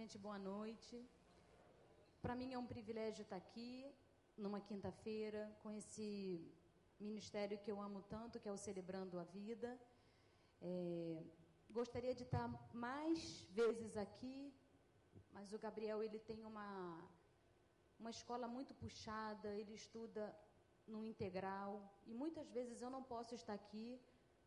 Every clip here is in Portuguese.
Gente, boa noite. Para mim é um privilégio estar aqui numa quinta-feira com esse ministério que eu amo tanto, que é o Celebrando a Vida. É, gostaria de estar mais vezes aqui, mas o Gabriel ele tem uma uma escola muito puxada, ele estuda no integral e muitas vezes eu não posso estar aqui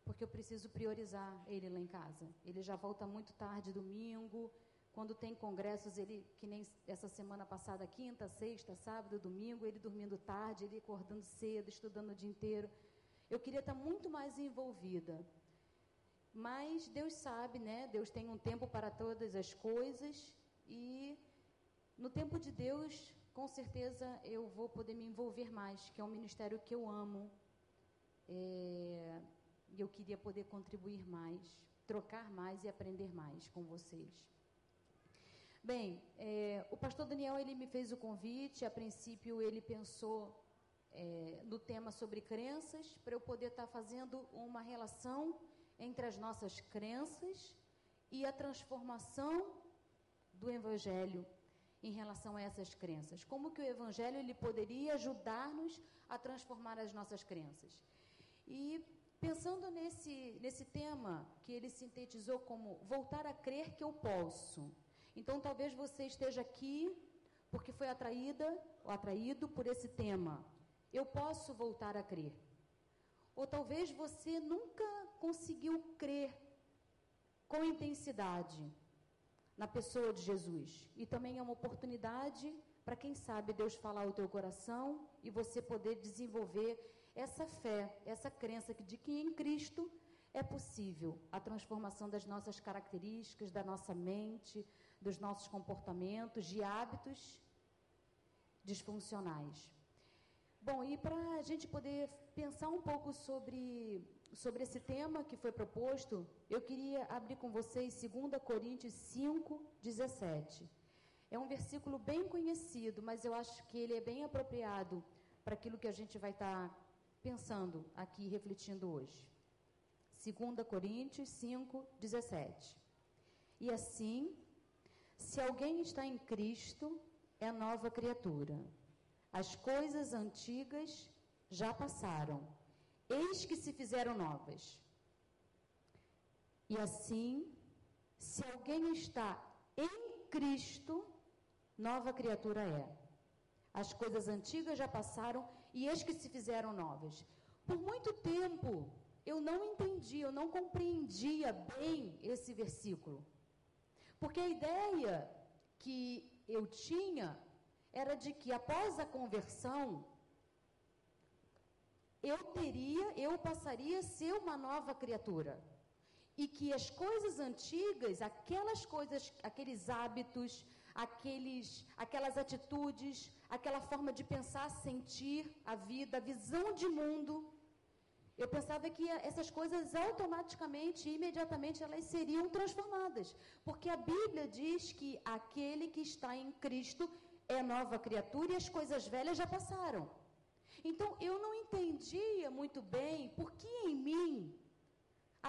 porque eu preciso priorizar ele lá em casa. Ele já volta muito tarde domingo, quando tem congressos, ele, que nem essa semana passada, quinta, sexta, sábado, domingo, ele dormindo tarde, ele acordando cedo, estudando o dia inteiro. Eu queria estar muito mais envolvida. Mas Deus sabe, né? Deus tem um tempo para todas as coisas e no tempo de Deus, com certeza eu vou poder me envolver mais, que é um ministério que eu amo. É, eu queria poder contribuir mais, trocar mais e aprender mais com vocês. Bem, é, o pastor Daniel ele me fez o convite. A princípio ele pensou é, no tema sobre crenças para eu poder estar tá fazendo uma relação entre as nossas crenças e a transformação do Evangelho em relação a essas crenças. Como que o Evangelho ele poderia ajudar-nos a transformar as nossas crenças? E pensando nesse, nesse tema que ele sintetizou como voltar a crer que eu posso. Então, talvez você esteja aqui porque foi atraída ou atraído por esse tema. Eu posso voltar a crer. Ou talvez você nunca conseguiu crer com intensidade na pessoa de Jesus. E também é uma oportunidade para quem sabe Deus falar o teu coração e você poder desenvolver essa fé, essa crença de que em Cristo é possível a transformação das nossas características, da nossa mente, dos nossos comportamentos, de hábitos disfuncionais. Bom, e para a gente poder pensar um pouco sobre, sobre esse tema que foi proposto, eu queria abrir com vocês 2 Coríntios 5, 17. É um versículo bem conhecido, mas eu acho que ele é bem apropriado para aquilo que a gente vai estar tá pensando aqui, refletindo hoje. 2 Coríntios 5, 17. E assim, se alguém está em Cristo, é nova criatura. As coisas antigas já passaram, eis que se fizeram novas. E assim, se alguém está em Cristo, nova criatura é. As coisas antigas já passaram e eis que se fizeram novas. Por muito tempo, eu não entendi, eu não compreendia bem esse versículo. Porque a ideia que eu tinha era de que após a conversão, eu teria, eu passaria a ser uma nova criatura. E que as coisas antigas, aquelas coisas, aqueles hábitos, aqueles, aquelas atitudes, aquela forma de pensar, sentir a vida, a visão de mundo, eu pensava que essas coisas automaticamente, imediatamente, elas seriam transformadas. Porque a Bíblia diz que aquele que está em Cristo é nova criatura e as coisas velhas já passaram. Então eu não entendia muito bem por que em mim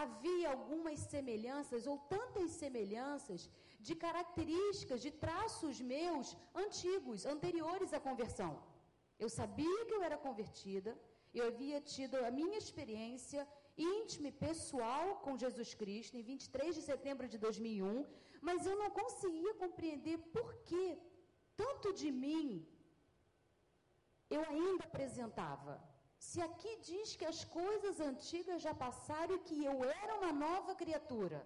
havia algumas semelhanças ou tantas semelhanças de características, de traços meus antigos, anteriores à conversão. Eu sabia que eu era convertida eu havia tido a minha experiência íntima e pessoal com Jesus Cristo em 23 de setembro de 2001, mas eu não conseguia compreender por que tanto de mim eu ainda apresentava. Se aqui diz que as coisas antigas já passaram e que eu era uma nova criatura.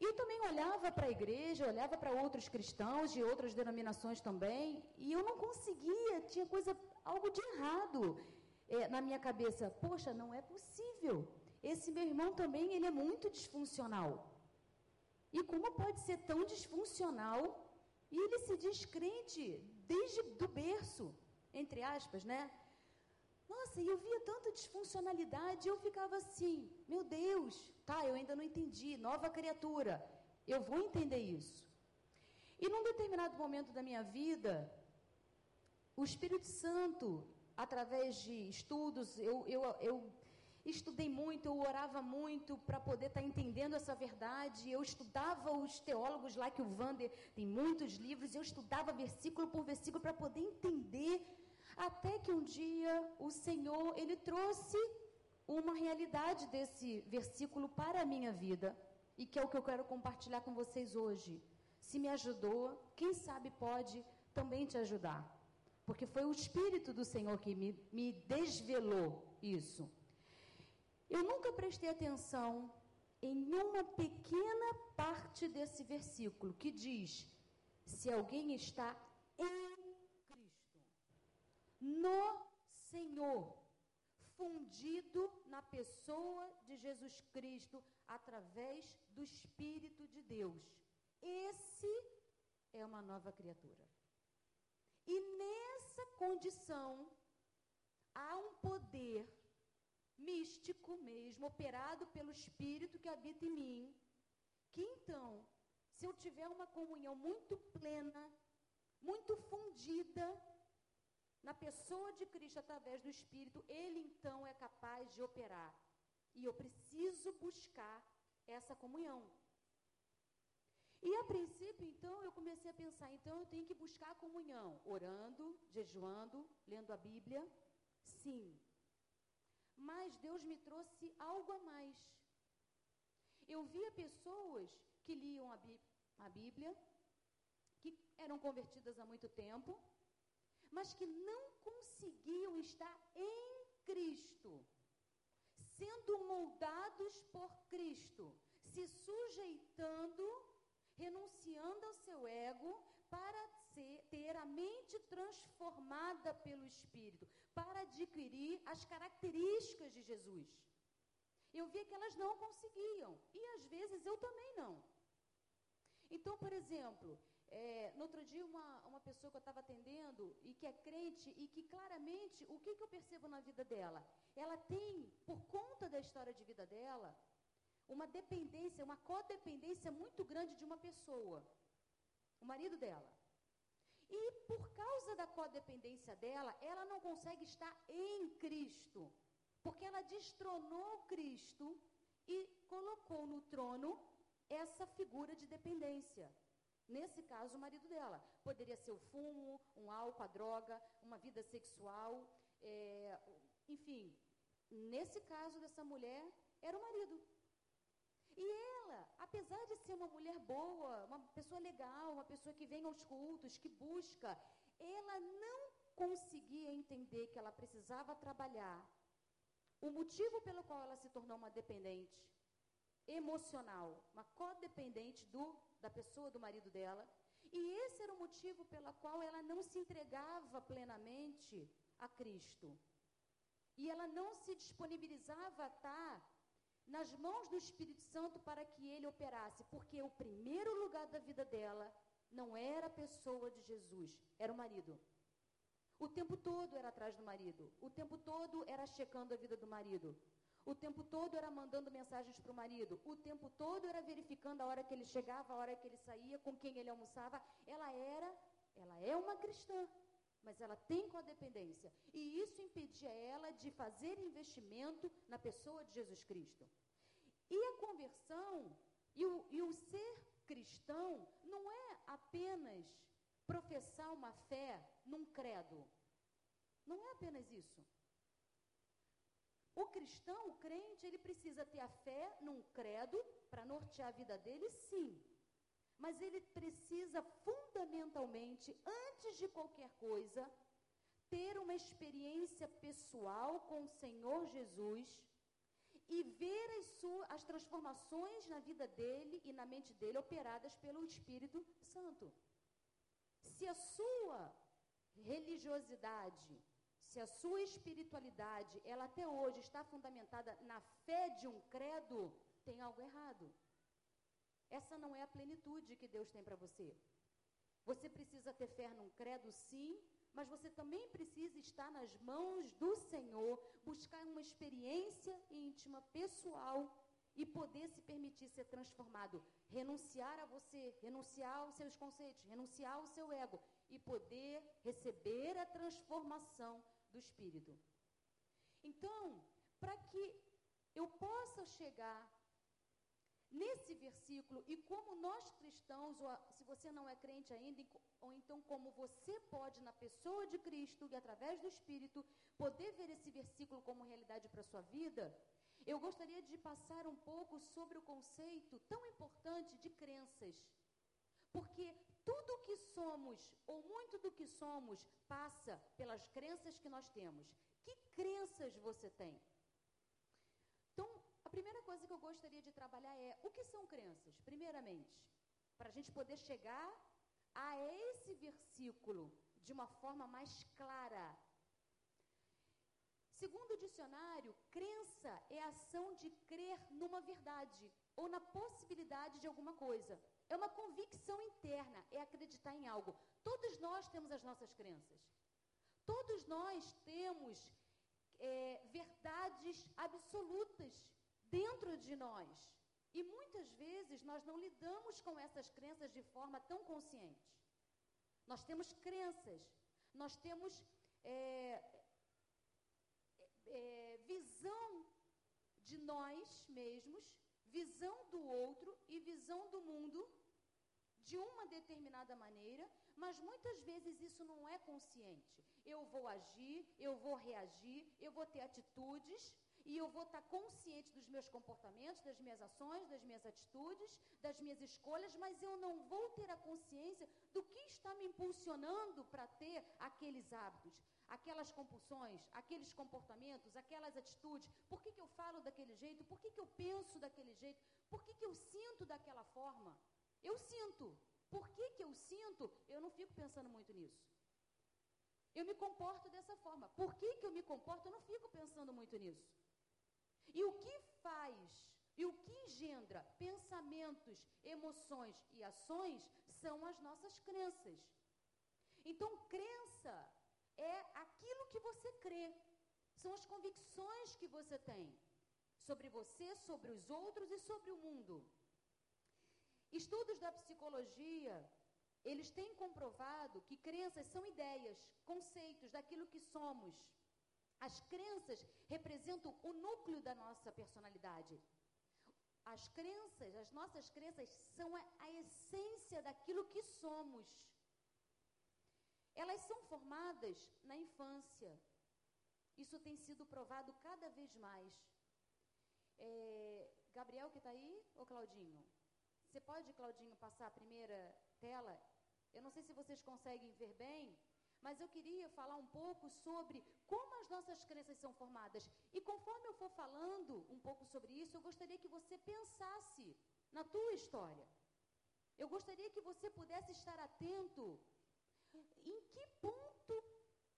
E também olhava para a igreja, olhava para outros cristãos de outras denominações também, e eu não conseguia, tinha coisa, algo de errado é, na minha cabeça. Poxa, não é possível. Esse meu irmão também, ele é muito disfuncional. E como pode ser tão disfuncional e ele se diz crente desde do berço, entre aspas, né? Nossa, e eu via tanta disfuncionalidade, eu ficava assim, meu Deus, tá, eu ainda não entendi, nova criatura, eu vou entender isso. E num determinado momento da minha vida, o Espírito Santo, através de estudos, eu, eu, eu estudei muito, eu orava muito para poder estar tá entendendo essa verdade. Eu estudava os teólogos lá, que o Vander tem muitos livros, eu estudava versículo por versículo para poder entender. Até que um dia o Senhor, ele trouxe uma realidade desse versículo para a minha vida. E que é o que eu quero compartilhar com vocês hoje. Se me ajudou, quem sabe pode também te ajudar. Porque foi o Espírito do Senhor que me, me desvelou isso. Eu nunca prestei atenção em uma pequena parte desse versículo que diz: se alguém está em no Senhor, fundido na pessoa de Jesus Cristo através do Espírito de Deus. Esse é uma nova criatura. E nessa condição há um poder místico mesmo, operado pelo Espírito que habita em mim, que então, se eu tiver uma comunhão muito plena, muito fundida na pessoa de Cristo através do Espírito, ele então é capaz de operar. E eu preciso buscar essa comunhão. E a princípio, então, eu comecei a pensar, então eu tenho que buscar a comunhão, orando, jejuando, lendo a Bíblia. Sim, mas Deus me trouxe algo a mais. Eu via pessoas que liam a, a Bíblia, que eram convertidas há muito tempo, mas que não conseguiam estar em Cristo, sendo moldados por Cristo, se sujeitando, renunciando ao seu ego para ser, ter a mente transformada pelo Espírito, para adquirir as características de Jesus. Eu via que elas não conseguiam, e às vezes eu também não. Então, por exemplo, é, no outro dia, uma, uma pessoa que eu estava atendendo e que é crente e que claramente, o que, que eu percebo na vida dela? Ela tem, por conta da história de vida dela, uma dependência, uma codependência muito grande de uma pessoa, o marido dela. E por causa da codependência dela, ela não consegue estar em Cristo. Porque ela destronou Cristo e colocou no trono essa figura de dependência. Nesse caso, o marido dela. Poderia ser o fumo, um álcool, a droga, uma vida sexual. É, enfim, nesse caso dessa mulher, era o marido. E ela, apesar de ser uma mulher boa, uma pessoa legal, uma pessoa que vem aos cultos, que busca, ela não conseguia entender que ela precisava trabalhar. O motivo pelo qual ela se tornou uma dependente emocional, uma codependente do, da pessoa, do marido dela. E esse era o motivo pelo qual ela não se entregava plenamente a Cristo. E ela não se disponibilizava a estar nas mãos do Espírito Santo para que ele operasse, porque o primeiro lugar da vida dela não era a pessoa de Jesus, era o marido. O tempo todo era atrás do marido, o tempo todo era checando a vida do marido, o tempo todo era mandando mensagens para o marido, o tempo todo era verificando a hora que ele chegava, a hora que ele saía, com quem ele almoçava. Ela era, ela é uma cristã, mas ela tem codependência. E isso impedia ela de fazer investimento na pessoa de Jesus Cristo. E a conversão e o, e o ser cristão não é apenas professar uma fé num credo. Não é apenas isso. O cristão, o crente, ele precisa ter a fé num credo para nortear a vida dele, sim. Mas ele precisa fundamentalmente, antes de qualquer coisa, ter uma experiência pessoal com o Senhor Jesus e ver as, suas, as transformações na vida dele e na mente dele operadas pelo Espírito Santo. Se a sua religiosidade, se a sua espiritualidade, ela até hoje está fundamentada na fé de um credo, tem algo errado. Essa não é a plenitude que Deus tem para você. Você precisa ter fé num credo, sim, mas você também precisa estar nas mãos do Senhor, buscar uma experiência íntima, pessoal e poder se permitir ser transformado, renunciar a você, renunciar aos seus conceitos, renunciar ao seu ego e poder receber a transformação do espírito. Então, para que eu possa chegar nesse versículo e como nós cristãos, ou se você não é crente ainda, ou então como você pode, na pessoa de Cristo e através do Espírito, poder ver esse versículo como realidade para a sua vida, eu gostaria de passar um pouco sobre o conceito tão importante de crenças. Porque tudo que somos, ou muito do que somos, passa pelas crenças que nós temos. Que crenças você tem? Então, a primeira coisa que eu gostaria de trabalhar é o que são crenças, primeiramente, para a gente poder chegar a esse versículo de uma forma mais clara. Segundo o dicionário, crença é a ação de crer numa verdade ou na possibilidade de alguma coisa. É uma convicção interna, é acreditar em algo. Todos nós temos as nossas crenças. Todos nós temos é, verdades absolutas dentro de nós. E muitas vezes nós não lidamos com essas crenças de forma tão consciente. Nós temos crenças, nós temos é, é, visão de nós mesmos, visão do outro e visão do mundo de uma determinada maneira, mas muitas vezes isso não é consciente. Eu vou agir, eu vou reagir, eu vou ter atitudes e eu vou estar consciente dos meus comportamentos, das minhas ações, das minhas atitudes, das minhas escolhas, mas eu não vou ter a consciência do que está me impulsionando para ter aqueles hábitos, aquelas compulsões, aqueles comportamentos, aquelas atitudes. Por que, que eu falo daquele jeito? Por que, que eu penso daquele jeito? Por que, que eu sinto daquela forma? Eu sinto. Por que, que eu sinto? Eu não fico pensando muito nisso. Eu me comporto dessa forma. Por que, que eu me comporto? Eu não fico pensando muito nisso. E o que faz e o que engendra pensamentos, emoções e ações são as nossas crenças. Então, crença é aquilo que você crê, são as convicções que você tem sobre você, sobre os outros e sobre o mundo. Estudos da psicologia, eles têm comprovado que crenças são ideias, conceitos daquilo que somos. As crenças representam o núcleo da nossa personalidade. As crenças, as nossas crenças são a, a essência daquilo que somos. Elas são formadas na infância. Isso tem sido provado cada vez mais. É, Gabriel que está aí, ou Claudinho? Você pode, Claudinho, passar a primeira tela? Eu não sei se vocês conseguem ver bem, mas eu queria falar um pouco sobre como as nossas crenças são formadas. E conforme eu for falando um pouco sobre isso, eu gostaria que você pensasse na tua história. Eu gostaria que você pudesse estar atento em que ponto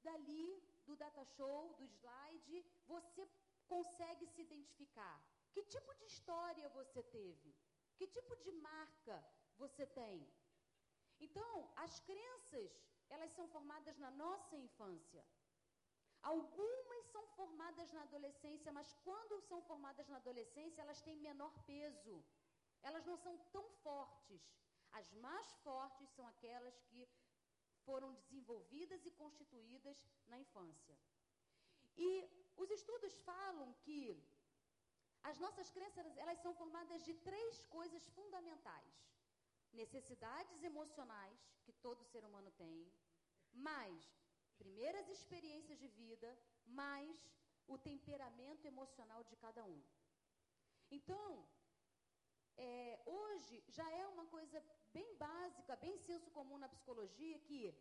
dali do data show, do slide, você consegue se identificar. Que tipo de história você teve? Que tipo de marca você tem? Então, as crenças, elas são formadas na nossa infância. Algumas são formadas na adolescência, mas quando são formadas na adolescência, elas têm menor peso. Elas não são tão fortes. As mais fortes são aquelas que foram desenvolvidas e constituídas na infância. E os estudos falam que as nossas crenças, elas são formadas de três coisas fundamentais: necessidades emocionais que todo ser humano tem, mais primeiras experiências de vida, mais o temperamento emocional de cada um. Então, é, hoje já é uma coisa bem básica, bem senso comum na psicologia que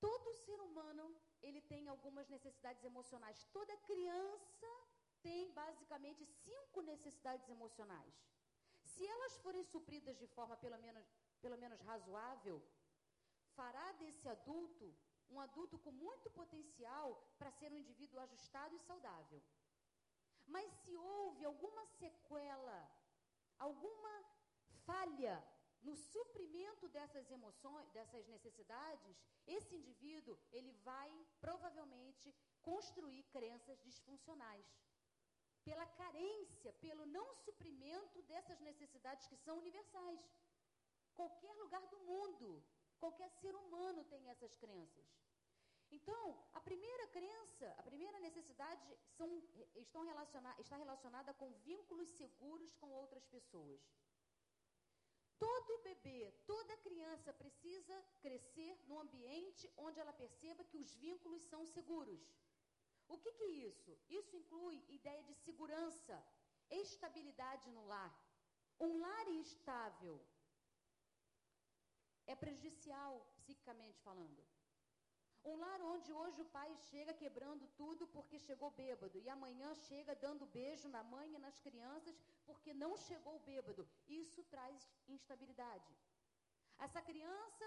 todo ser humano ele tem algumas necessidades emocionais. Toda criança tem basicamente cinco necessidades emocionais. Se elas forem supridas de forma pelo menos, pelo menos razoável, fará desse adulto um adulto com muito potencial para ser um indivíduo ajustado e saudável. Mas se houve alguma sequela, alguma falha no suprimento dessas emoções, dessas necessidades, esse indivíduo, ele vai provavelmente construir crenças disfuncionais. Pela carência, pelo não suprimento dessas necessidades que são universais. Qualquer lugar do mundo, qualquer ser humano tem essas crenças. Então, a primeira crença, a primeira necessidade são, estão relaciona, está relacionada com vínculos seguros com outras pessoas. Todo bebê, toda criança precisa crescer num ambiente onde ela perceba que os vínculos são seguros. O que, que é isso? Isso inclui ideia de segurança, estabilidade no lar. Um lar instável é prejudicial, psicicamente falando. Um lar onde hoje o pai chega quebrando tudo porque chegou bêbado e amanhã chega dando beijo na mãe e nas crianças porque não chegou bêbado. Isso traz instabilidade. Essa criança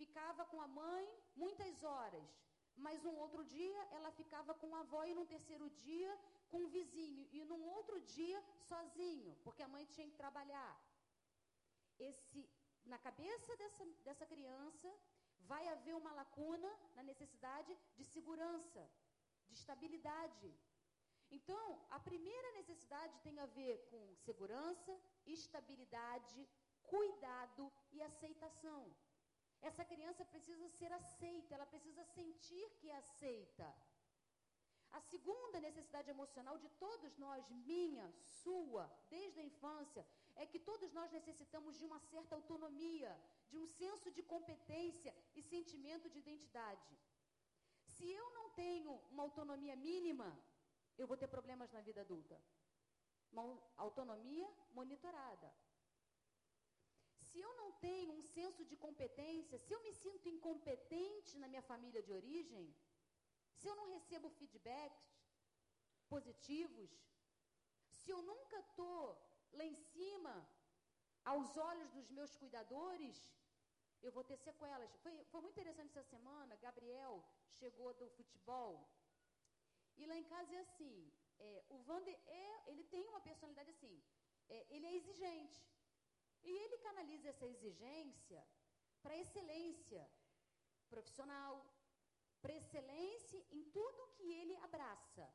ficava com a mãe muitas horas, mas um outro dia ela ficava com a avó e no terceiro dia com o vizinho e num outro dia sozinho, porque a mãe tinha que trabalhar. Esse na cabeça dessa, dessa criança vai haver uma lacuna na necessidade de segurança, de estabilidade. Então, a primeira necessidade tem a ver com segurança, estabilidade, cuidado e aceitação. Essa criança precisa ser aceita, ela precisa sentir que é aceita. A segunda necessidade emocional de todos nós, minha, sua, desde a infância, é que todos nós necessitamos de uma certa autonomia, de um senso de competência e sentimento de identidade. Se eu não tenho uma autonomia mínima, eu vou ter problemas na vida adulta. Uma autonomia monitorada. Se eu não tenho um senso de competência, se eu me sinto incompetente na minha família de origem, se eu não recebo feedbacks positivos, se eu nunca estou lá em cima, aos olhos dos meus cuidadores, eu vou ter sequelas. Foi, foi muito interessante essa semana, Gabriel chegou do futebol, e lá em casa é assim, é, o Vander é, ele tem uma personalidade assim, é, ele é exigente. E ele canaliza essa exigência para excelência profissional, para excelência em tudo que ele abraça.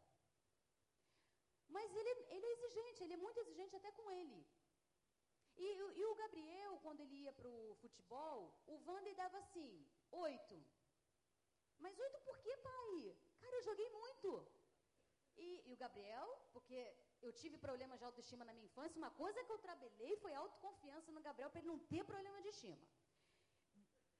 Mas ele, ele é exigente, ele é muito exigente até com ele. E, e o Gabriel, quando ele ia para o futebol, o Wander dava assim, oito. Mas oito por quê, pai? Cara, eu joguei muito. E, e, o Gabriel, porque eu tive problemas de autoestima na minha infância, uma coisa que eu trabalhei foi autoconfiança no Gabriel para ele não ter problema de estima.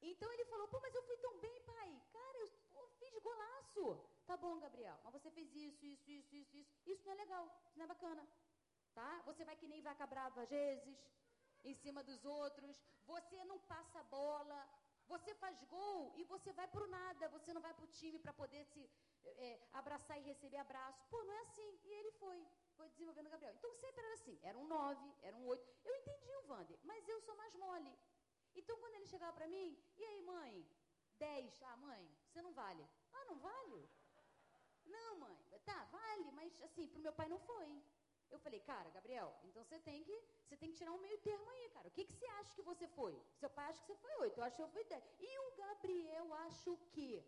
Então ele falou, pô, mas eu fui tão bem, pai. Cara, eu pô, fiz golaço. Tá bom, Gabriel, mas você fez isso, isso, isso, isso, isso. Isso não é legal, isso não é bacana. Tá? Você vai que nem vaca brava às vezes, em cima dos outros. Você não passa bola. Você faz gol e você vai pro nada. Você não vai pro time para poder se é, abraçar e receber abraço. Pô, não é assim. E ele foi, foi desenvolvendo o Gabriel. Então sempre era assim. Era um nove, era um oito. Eu entendi o Vander, mas eu sou mais mole. Então quando ele chegava para mim, e aí, mãe? Dez. Ah, mãe, você não vale. Ah, não vale? Não, mãe. Tá, vale, mas assim, pro meu pai não foi. Eu falei, cara, Gabriel, então você tem que, você tem que tirar um meio termo aí, cara. O que, que você acha que você foi? Seu pai acha que você foi oito, eu acho que eu fui dez. E o Gabriel acha o quê?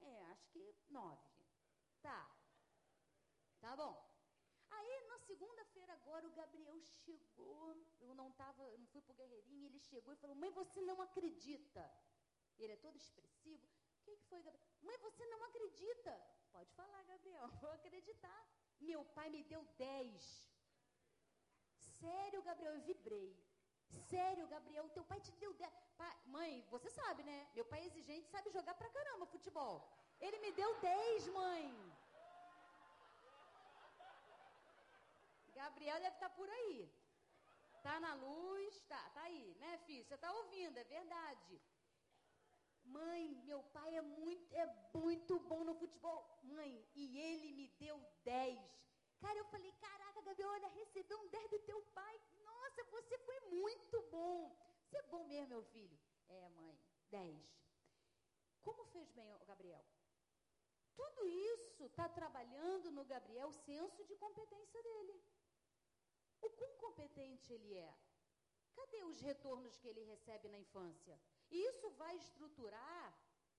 É, acho que nove. Tá. Tá bom. Segunda-feira agora, o Gabriel chegou. Eu não tava, eu não fui pro Guerreirinho, ele chegou e falou, mãe, você não acredita. Ele é todo expressivo. O que, que foi, Gabriel? Mãe, você não acredita. Pode falar, Gabriel, vou acreditar. Meu pai me deu 10. Sério, Gabriel, eu vibrei. Sério, Gabriel, teu pai te deu 10. Pai, mãe, você sabe, né? Meu pai é exigente, sabe jogar pra caramba futebol. Ele me deu 10, mãe. Gabriel deve estar tá por aí. Tá na luz, tá, tá aí, né, filho? Você tá ouvindo, é verdade. Mãe, meu pai é muito, é muito bom no futebol. Mãe, e ele me deu 10. Cara, eu falei, caraca, Gabriel, olha, recebeu um 10 do teu pai. Nossa, você foi muito bom. Você é bom mesmo, meu filho. É, mãe, 10. Como fez bem o Gabriel? Tudo isso está trabalhando no Gabriel o senso de competência dele. O quão competente ele é? Cadê os retornos que ele recebe na infância? Isso vai estruturar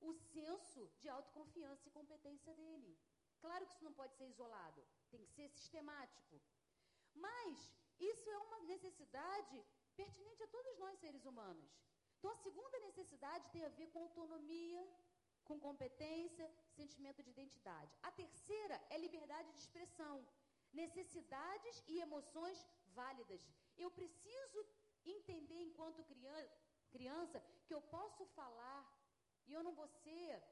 o senso de autoconfiança e competência dele. Claro que isso não pode ser isolado, tem que ser sistemático. Mas isso é uma necessidade pertinente a todos nós seres humanos. Então, a segunda necessidade tem a ver com autonomia, com competência, sentimento de identidade. A terceira é liberdade de expressão, necessidades e emoções válidas. Eu preciso entender enquanto criança que eu posso falar e eu não vou ser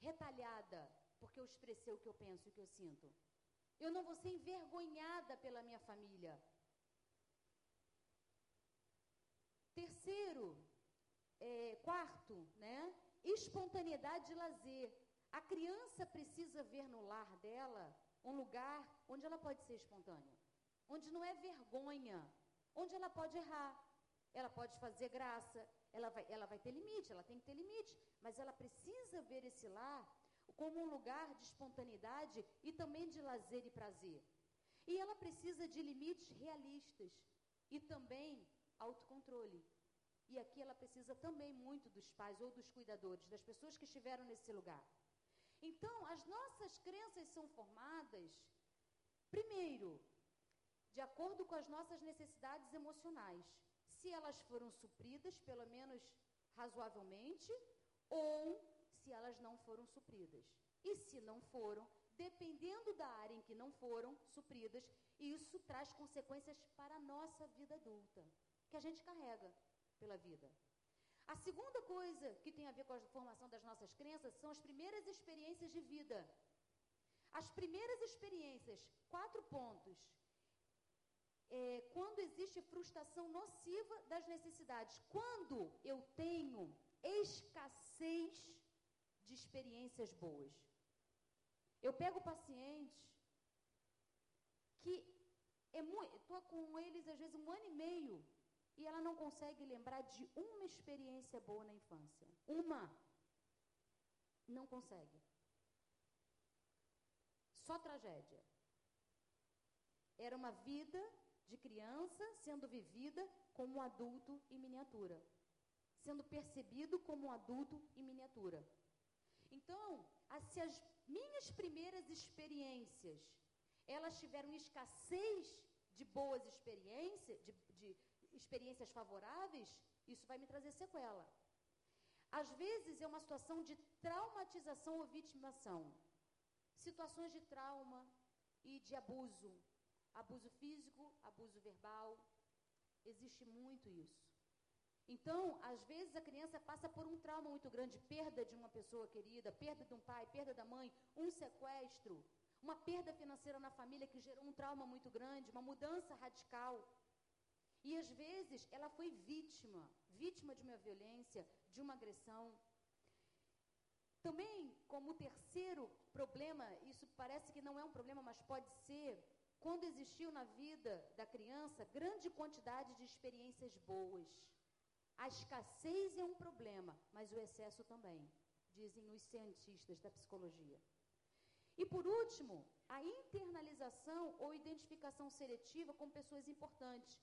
retalhada porque eu expressei o que eu penso e o que eu sinto. Eu não vou ser envergonhada pela minha família. Terceiro, é, quarto, né? Espontaneidade de lazer. A criança precisa ver no lar dela um lugar onde ela pode ser espontânea, onde não é vergonha, onde ela pode errar, ela pode fazer graça, ela vai, ela vai ter limite, ela tem que ter limite, mas ela precisa ver esse lar como um lugar de espontaneidade e também de lazer e prazer. E ela precisa de limites realistas e também autocontrole. E aqui ela precisa também muito dos pais ou dos cuidadores, das pessoas que estiveram nesse lugar. Então, as nossas crenças são formadas, primeiro, de acordo com as nossas necessidades emocionais. Se elas foram supridas, pelo menos razoavelmente, ou se elas não foram supridas. E se não foram, dependendo da área em que não foram supridas, isso traz consequências para a nossa vida adulta, que a gente carrega pela vida. A segunda coisa que tem a ver com a formação das nossas crenças são as primeiras experiências de vida. As primeiras experiências, quatro pontos. É, quando existe frustração nociva das necessidades. Quando eu tenho escassez de experiências boas. Eu pego pacientes que estou com eles às vezes um ano e meio e ela não consegue lembrar de uma experiência boa na infância. Uma. Não consegue. Só tragédia. Era uma vida de criança sendo vivida como um adulto em miniatura. Sendo percebido como um adulto em miniatura. Então, se as minhas primeiras experiências, elas tiveram escassez de boas experiências, de, de experiências favoráveis, isso vai me trazer sequela. Às vezes é uma situação de traumatização ou vitimação. Situações de trauma e de abuso. Abuso físico, abuso verbal. Existe muito isso. Então, às vezes a criança passa por um trauma muito grande, perda de uma pessoa querida, perda de um pai, perda da mãe, um sequestro, uma perda financeira na família que gerou um trauma muito grande, uma mudança radical. E às vezes ela foi vítima, vítima de uma violência, de uma agressão. Também, como terceiro problema, isso parece que não é um problema, mas pode ser, quando existiu na vida da criança grande quantidade de experiências boas. A escassez é um problema, mas o excesso também, dizem os cientistas da psicologia. E por último, a internalização ou identificação seletiva com pessoas importantes.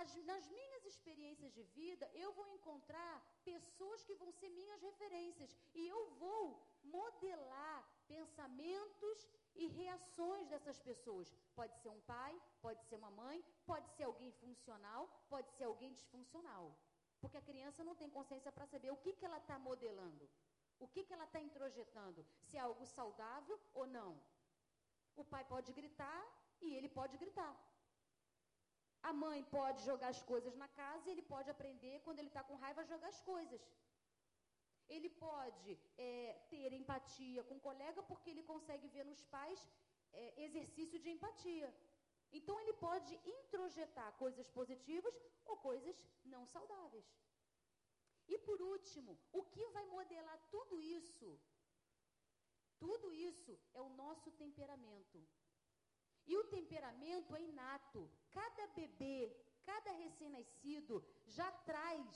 As, nas minhas experiências de vida, eu vou encontrar pessoas que vão ser minhas referências e eu vou modelar pensamentos e reações dessas pessoas. Pode ser um pai, pode ser uma mãe, pode ser alguém funcional, pode ser alguém disfuncional. Porque a criança não tem consciência para saber o que, que ela está modelando, o que, que ela está introjetando, se é algo saudável ou não. O pai pode gritar e ele pode gritar. A mãe pode jogar as coisas na casa e ele pode aprender, quando ele está com raiva, a jogar as coisas. Ele pode é, ter empatia com o colega porque ele consegue ver nos pais é, exercício de empatia. Então, ele pode introjetar coisas positivas ou coisas não saudáveis. E por último, o que vai modelar tudo isso? Tudo isso é o nosso temperamento. E o temperamento é inato. Cada bebê, cada recém-nascido já traz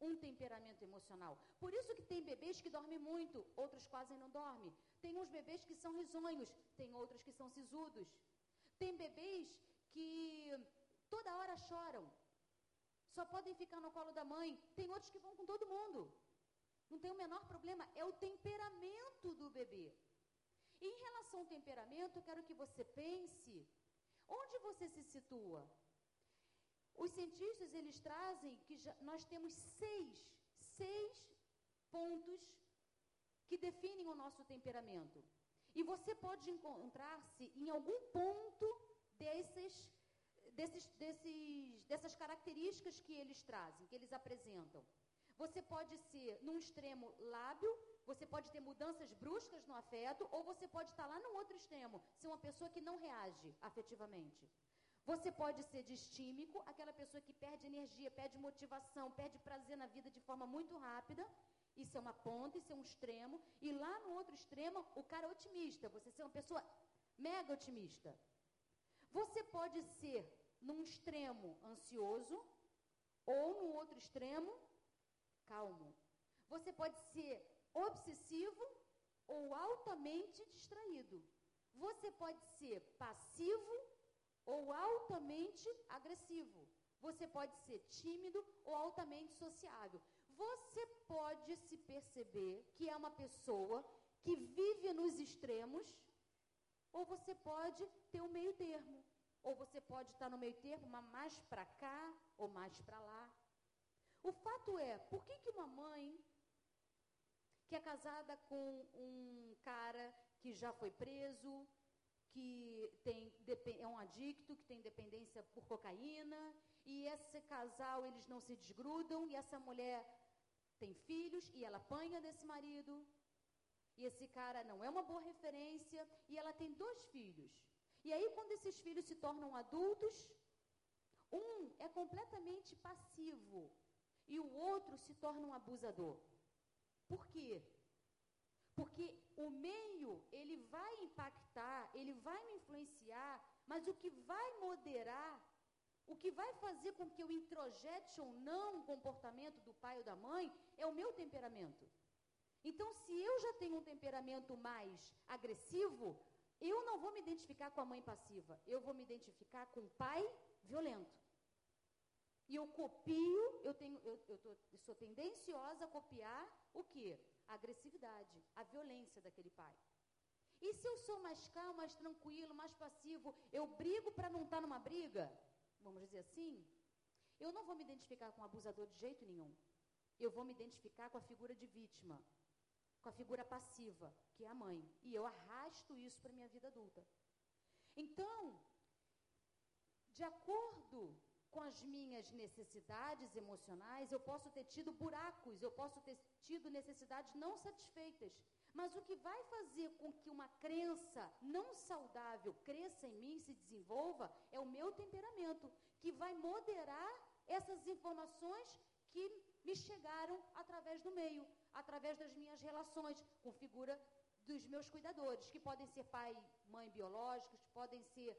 um temperamento emocional. Por isso que tem bebês que dormem muito, outros quase não dormem. Tem uns bebês que são risonhos, tem outros que são sisudos. Tem bebês que toda hora choram. Só podem ficar no colo da mãe. Tem outros que vão com todo mundo. Não tem o menor problema. É o temperamento do bebê. Em relação ao temperamento, eu quero que você pense onde você se situa. Os cientistas eles trazem que já, nós temos seis, seis pontos que definem o nosso temperamento. E você pode encontrar-se em algum ponto desses, desses, desses, dessas características que eles trazem, que eles apresentam. Você pode ser, num extremo, lábio, você pode ter mudanças bruscas no afeto, ou você pode estar lá no outro extremo, ser uma pessoa que não reage afetivamente. Você pode ser distímico, aquela pessoa que perde energia, perde motivação, perde prazer na vida de forma muito rápida. Isso é uma ponta, isso é um extremo. E lá no outro extremo, o cara é otimista. Você ser uma pessoa mega otimista. Você pode ser, num extremo, ansioso, ou no outro extremo, calmo. Você pode ser obsessivo ou altamente distraído. Você pode ser passivo ou altamente agressivo. Você pode ser tímido ou altamente sociável. Você pode se perceber que é uma pessoa que vive nos extremos, ou você pode ter um meio termo. Ou você pode estar no meio termo, mas mais para cá ou mais para lá. O fato é, por que, que uma mãe que é casada com um cara que já foi preso, que tem, é um adicto, que tem dependência por cocaína, e esse casal eles não se desgrudam, e essa mulher tem filhos e ela apanha desse marido, e esse cara não é uma boa referência, e ela tem dois filhos. E aí, quando esses filhos se tornam adultos, um é completamente passivo e o outro se torna um abusador. Por quê? Porque o meio, ele vai impactar, ele vai me influenciar, mas o que vai moderar, o que vai fazer com que eu introjete ou não o comportamento do pai ou da mãe, é o meu temperamento. Então, se eu já tenho um temperamento mais agressivo, eu não vou me identificar com a mãe passiva, eu vou me identificar com o pai violento. E eu copio, eu, tenho, eu, eu, tô, eu sou tendenciosa a copiar o quê? A agressividade, a violência daquele pai. E se eu sou mais calmo, mais tranquilo, mais passivo, eu brigo para não estar tá numa briga, vamos dizer assim, eu não vou me identificar com o abusador de jeito nenhum. Eu vou me identificar com a figura de vítima, com a figura passiva, que é a mãe. E eu arrasto isso para minha vida adulta. Então, de acordo com as minhas necessidades emocionais, eu posso ter tido buracos, eu posso ter tido necessidades não satisfeitas. Mas o que vai fazer com que uma crença não saudável cresça em mim, se desenvolva, é o meu temperamento, que vai moderar essas informações que me chegaram através do meio, através das minhas relações com figura dos meus cuidadores, que podem ser pai, mãe biológicos, podem ser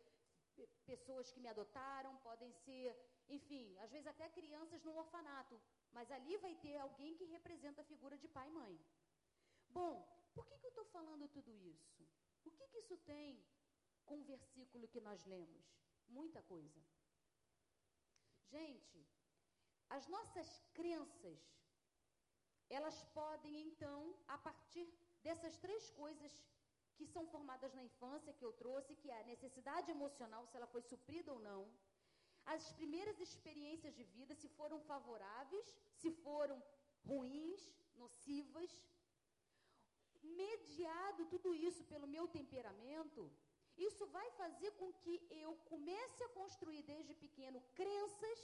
pessoas que me adotaram, podem ser, enfim, às vezes até crianças no orfanato, mas ali vai ter alguém que representa a figura de pai e mãe. Bom, por que, que eu estou falando tudo isso? O que, que isso tem com o versículo que nós lemos? Muita coisa. Gente, as nossas crenças, elas podem então, a partir dessas três coisas que são formadas na infância, que eu trouxe, que é a necessidade emocional, se ela foi suprida ou não, as primeiras experiências de vida, se foram favoráveis, se foram ruins, nocivas, mediado tudo isso pelo meu temperamento, isso vai fazer com que eu comece a construir desde pequeno crenças,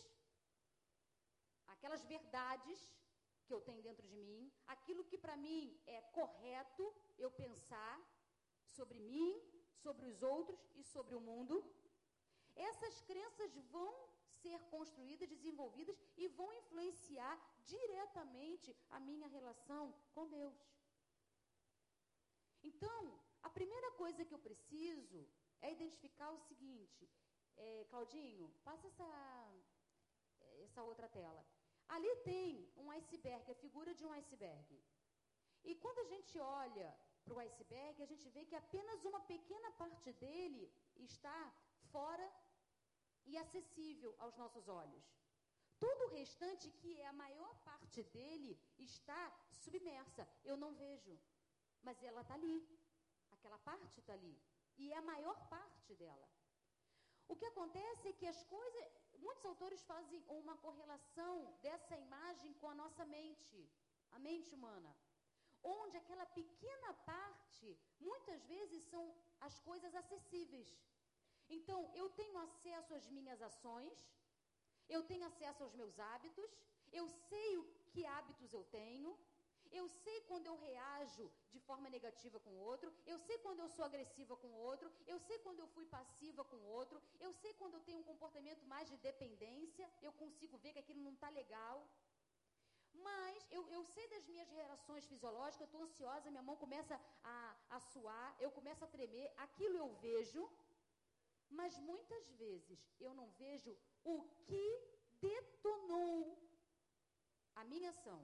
aquelas verdades que eu tenho dentro de mim, aquilo que para mim é correto eu pensar, sobre mim, sobre os outros e sobre o mundo. Essas crenças vão ser construídas, desenvolvidas e vão influenciar diretamente a minha relação com Deus. Então, a primeira coisa que eu preciso é identificar o seguinte. É, Claudinho, passa essa, essa outra tela. Ali tem um iceberg, a figura de um iceberg. E quando a gente olha para o iceberg, a gente vê que apenas uma pequena parte dele está fora e acessível aos nossos olhos. Todo o restante, que é a maior parte dele, está submersa. Eu não vejo, mas ela está ali. Aquela parte está ali. E é a maior parte dela. O que acontece é que as coisas. Muitos autores fazem uma correlação dessa imagem com a nossa mente, a mente humana. Onde aquela pequena parte, muitas vezes, são as coisas acessíveis. Então, eu tenho acesso às minhas ações, eu tenho acesso aos meus hábitos, eu sei o que hábitos eu tenho, eu sei quando eu reajo de forma negativa com o outro, eu sei quando eu sou agressiva com o outro, eu sei quando eu fui passiva com o outro, eu sei quando eu tenho um comportamento mais de dependência, eu consigo ver que aquilo não está legal. Mas eu, eu sei das minhas reações fisiológicas, eu estou ansiosa, minha mão começa a, a suar, eu começo a tremer, aquilo eu vejo, mas muitas vezes eu não vejo o que detonou a minha ação.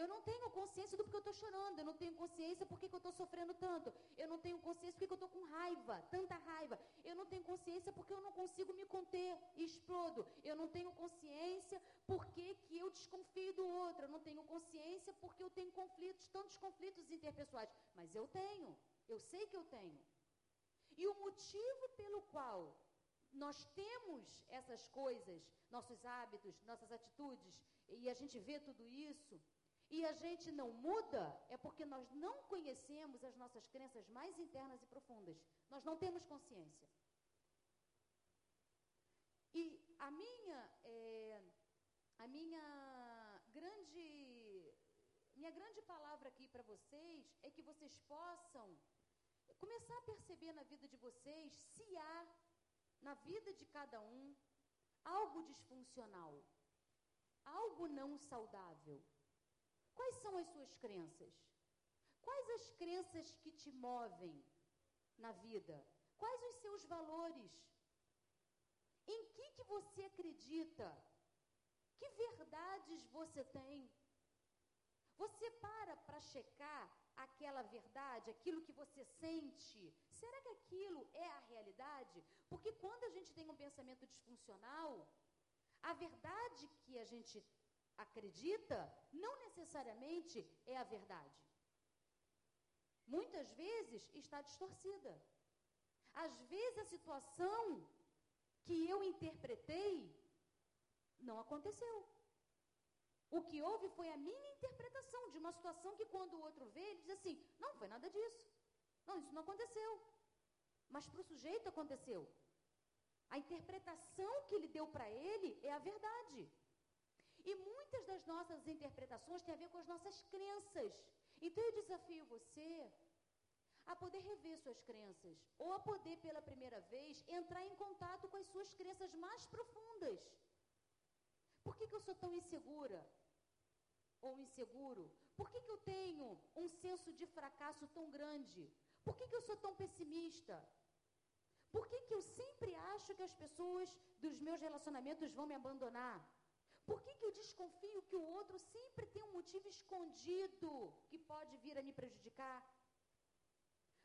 Eu não tenho consciência do porquê eu estou chorando, eu não tenho consciência por que eu estou sofrendo tanto, eu não tenho consciência porque eu estou com raiva, tanta raiva, eu não tenho consciência porque eu não consigo me conter e explodo, eu não tenho consciência porque que eu desconfio do outro, eu não tenho consciência porque eu tenho conflitos, tantos conflitos interpessoais, mas eu tenho, eu sei que eu tenho. E o motivo pelo qual nós temos essas coisas, nossos hábitos, nossas atitudes, e a gente vê tudo isso, e a gente não muda, é porque nós não conhecemos as nossas crenças mais internas e profundas. Nós não temos consciência. E a minha, é, a minha grande, minha grande palavra aqui para vocês é que vocês possam começar a perceber na vida de vocês se há na vida de cada um algo disfuncional, algo não saudável. Quais são as suas crenças? Quais as crenças que te movem na vida? Quais os seus valores? Em que, que você acredita? Que verdades você tem? Você para para checar aquela verdade, aquilo que você sente? Será que aquilo é a realidade? Porque quando a gente tem um pensamento disfuncional, a verdade que a gente acredita não necessariamente é a verdade. Muitas vezes está distorcida. Às vezes a situação que eu interpretei não aconteceu. O que houve foi a minha interpretação de uma situação que, quando o outro vê, ele diz assim: não, foi nada disso. Não, isso não aconteceu. Mas para o sujeito aconteceu. A interpretação que ele deu para ele é a verdade. E muitas das nossas interpretações têm a ver com as nossas crenças. Então eu desafio você a poder rever suas crenças, ou a poder pela primeira vez entrar em contato com as suas crenças mais profundas. Por que, que eu sou tão insegura? Ou inseguro? Por que, que eu tenho um senso de fracasso tão grande? Por que, que eu sou tão pessimista? Por que, que eu sempre acho que as pessoas dos meus relacionamentos vão me abandonar? Que o outro sempre tem um motivo escondido que pode vir a me prejudicar?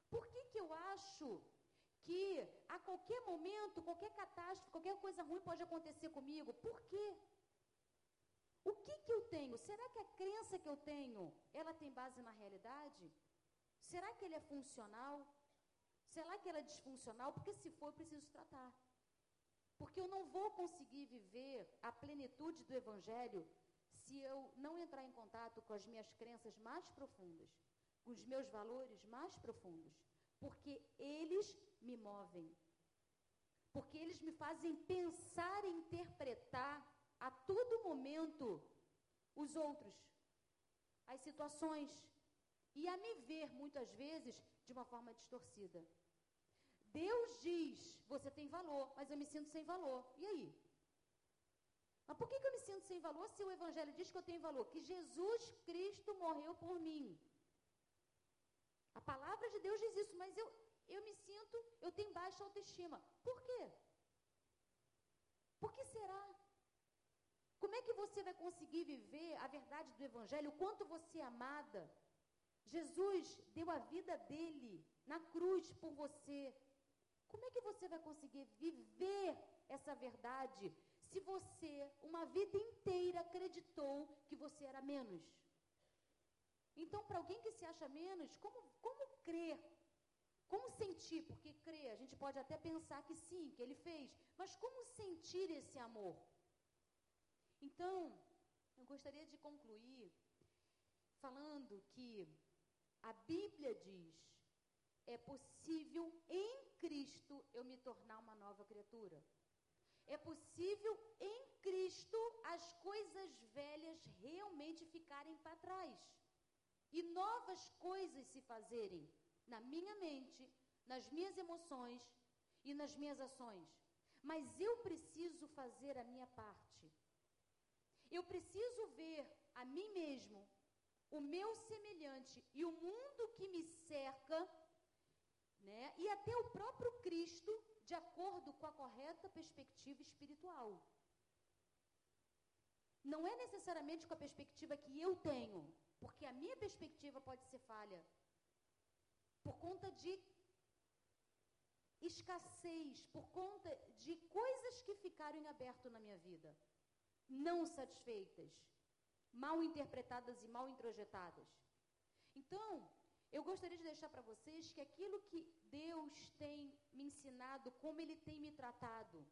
Por que, que eu acho que a qualquer momento, qualquer catástrofe, qualquer coisa ruim pode acontecer comigo? Por quê? O que, que eu tenho? Será que a crença que eu tenho, ela tem base na realidade? Será que ele é funcional? Será que ela é disfuncional? Porque se for, eu preciso tratar. Porque eu não vou conseguir viver a plenitude do Evangelho se eu não entrar em contato com as minhas crenças mais profundas, com os meus valores mais profundos. Porque eles me movem. Porque eles me fazem pensar e interpretar a todo momento os outros, as situações, e a me ver, muitas vezes, de uma forma distorcida. Deus diz, você tem valor, mas eu me sinto sem valor. E aí? Mas por que, que eu me sinto sem valor se o Evangelho diz que eu tenho valor? Que Jesus Cristo morreu por mim. A palavra de Deus diz isso, mas eu, eu me sinto, eu tenho baixa autoestima. Por quê? Por que será? Como é que você vai conseguir viver a verdade do Evangelho, o quanto você é amada? Jesus deu a vida dele na cruz por você. Como é que você vai conseguir viver essa verdade se você, uma vida inteira, acreditou que você era menos? Então, para alguém que se acha menos, como, como crer? Como sentir? Porque crer, a gente pode até pensar que sim, que ele fez, mas como sentir esse amor? Então, eu gostaria de concluir falando que a Bíblia diz: é possível em Cristo eu me tornar uma nova criatura. É possível em Cristo as coisas velhas realmente ficarem para trás e novas coisas se fazerem na minha mente, nas minhas emoções e nas minhas ações. Mas eu preciso fazer a minha parte. Eu preciso ver a mim mesmo, o meu semelhante e o mundo que me cerca, né? E até o próprio Cristo, de acordo com a correta perspectiva espiritual. Não é necessariamente com a perspectiva que eu tenho, porque a minha perspectiva pode ser falha. Por conta de escassez, por conta de coisas que ficaram em aberto na minha vida, não satisfeitas, mal interpretadas e mal introjetadas. Então, eu gostaria de deixar para vocês que aquilo que Deus tem me ensinado, como Ele tem me tratado,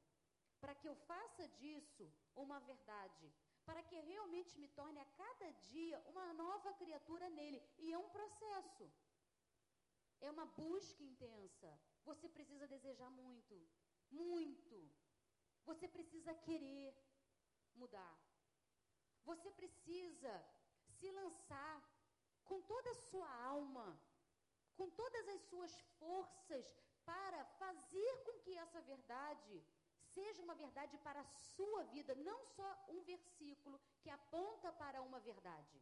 para que eu faça disso uma verdade, para que realmente me torne a cada dia uma nova criatura nele. E é um processo. É uma busca intensa. Você precisa desejar muito, muito. Você precisa querer mudar. Você precisa se lançar com toda a sua alma, com todas as suas forças para fazer com que essa verdade seja uma verdade para a sua vida, não só um versículo que aponta para uma verdade,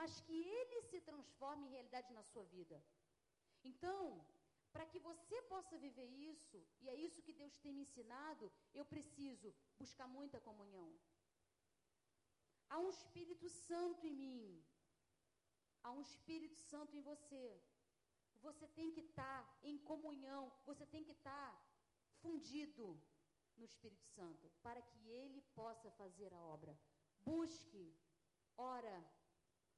mas que ele se transforme em realidade na sua vida. Então, para que você possa viver isso, e é isso que Deus tem me ensinado, eu preciso buscar muita comunhão. Há um Espírito Santo em mim. Há um Espírito Santo em você. Você tem que estar em comunhão, você tem que estar fundido no Espírito Santo, para que ele possa fazer a obra. Busque, ora,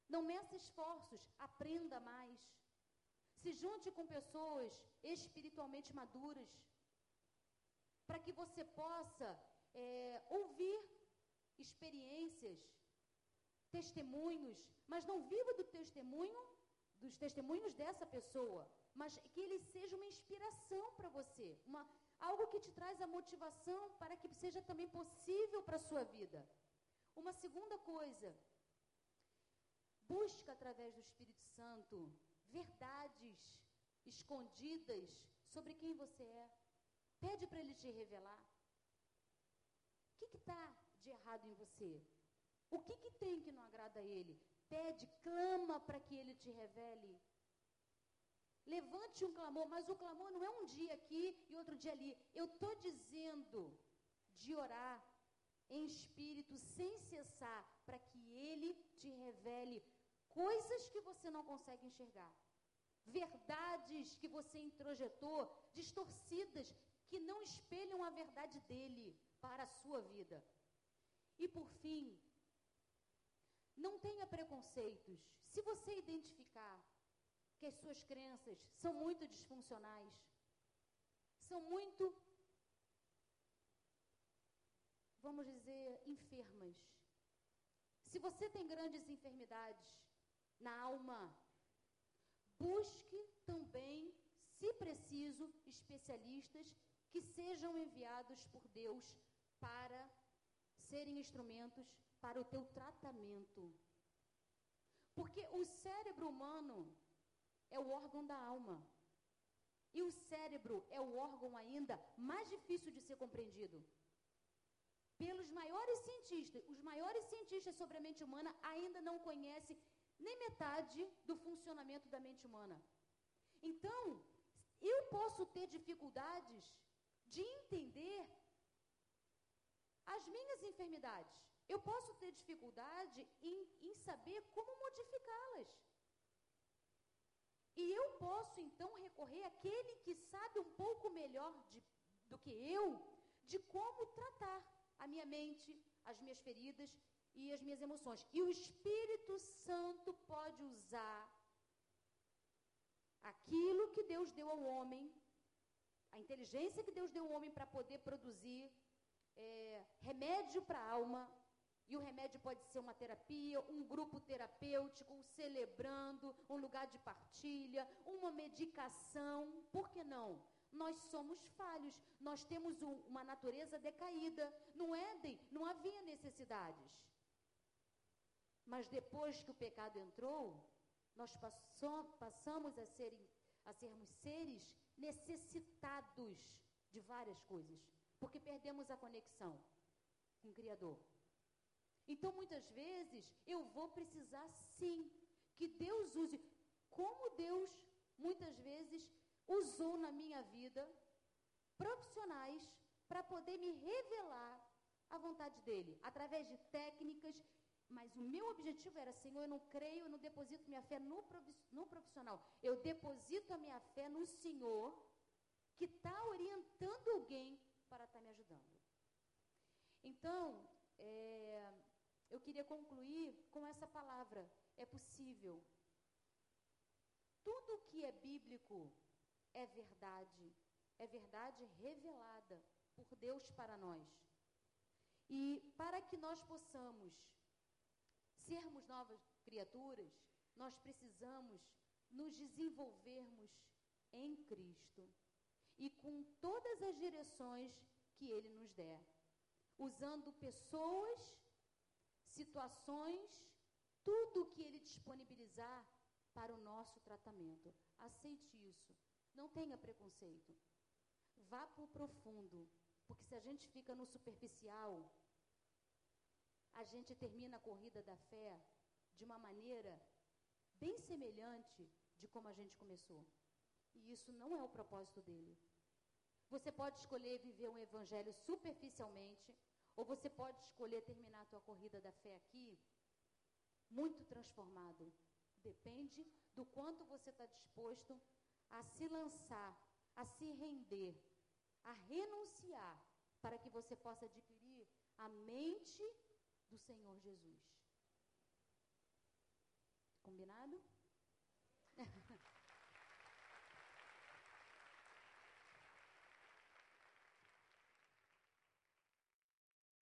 não meça esforços, aprenda mais. Se junte com pessoas espiritualmente maduras, para que você possa é, ouvir experiências, testemunhos, mas não viva do testemunho, dos testemunhos dessa pessoa, mas que ele seja uma inspiração para você, uma, algo que te traz a motivação para que seja também possível para a sua vida. Uma segunda coisa, busca através do Espírito Santo verdades escondidas sobre quem você é. Pede para ele te revelar. O que está de errado em você? O que, que tem que não agrada a ele? Pede, clama para que ele te revele. Levante um clamor, mas o clamor não é um dia aqui e outro dia ali. Eu estou dizendo de orar em espírito sem cessar, para que ele te revele coisas que você não consegue enxergar, verdades que você introjetou, distorcidas, que não espelham a verdade dele para a sua vida. E por fim, não tenha preconceitos. Se você identificar que as suas crenças são muito disfuncionais, são muito, vamos dizer, enfermas. Se você tem grandes enfermidades, na alma. Busque também, se preciso, especialistas que sejam enviados por Deus para serem instrumentos para o teu tratamento. Porque o cérebro humano é o órgão da alma. E o cérebro é o órgão ainda mais difícil de ser compreendido. Pelos maiores cientistas, os maiores cientistas sobre a mente humana ainda não conhecem nem metade do funcionamento da mente humana. Então, eu posso ter dificuldades de entender as minhas enfermidades. Eu posso ter dificuldade em, em saber como modificá-las. E eu posso, então, recorrer àquele que sabe um pouco melhor de, do que eu de como tratar a minha mente, as minhas feridas e as minhas emoções. E o Espírito Santo pode usar aquilo que Deus deu ao homem, a inteligência que Deus deu ao homem para poder produzir é, remédio para a alma, E o remédio pode ser uma terapia, um grupo terapêutico, um celebrando, um lugar de partilha, uma medicação. Por que não? Nós somos falhos, nós temos um, uma natureza decaída. No Éden não havia necessidades. Mas depois que o pecado entrou, nós passamos a, serem, a sermos seres necessitados de várias coisas, porque perdemos a conexão com o Criador. Então, muitas vezes, eu vou precisar sim que Deus use, como Deus muitas vezes usou na minha vida profissionais para poder me revelar a vontade dele, através de técnicas. Mas o meu objetivo era, Senhor, eu não creio, eu não deposito minha fé no, profissional. Eu deposito a minha fé no Senhor, que está orientando alguém para estar tá me ajudando. Então, é, eu queria concluir com essa palavra: é possível. Tudo que é bíblico é verdade, é verdade revelada por Deus para nós. E para que nós possamos sermos novas criaturas, nós precisamos nos desenvolvermos em Cristo e com todas as direções que Ele nos der, usando pessoas situações, tudo que Ele disponibilizar para o nosso tratamento. Aceite isso. Não tenha preconceito. Vá para o profundo. Porque se a gente fica no superficial, a gente termina a corrida da fé de uma maneira bem semelhante de como a gente começou. E isso não é o propósito dele. Você pode escolher viver um evangelho superficialmente, ou você pode escolher terminar a tua corrida da fé aqui muito transformado. Depende do quanto você está disposto a se lançar, a se render, a renunciar, para que você possa adquirir a mente do Senhor Jesus. Combinado?